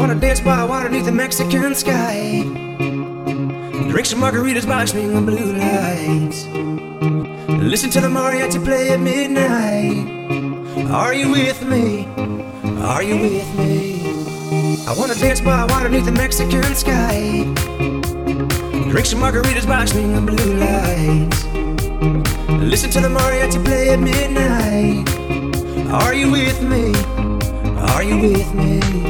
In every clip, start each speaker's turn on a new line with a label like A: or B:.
A: wanna dance by water beneath the Mexican sky. Drink some margaritas by swinging blue lights. Listen to the mariachi play at midnight. Are you with me? Are you with me? I wanna dance by water beneath the Mexican sky. Drink some margaritas by swinging blue lights. Listen to the mariachi play at midnight. Are you with me? Are you with me?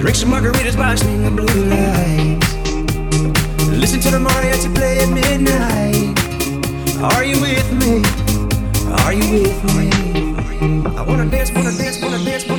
A: Drink some margaritas by the blue lights. Listen to the mariachi play at midnight. Are you with me? Are you with me? I wanna dance, wanna dance, wanna dance.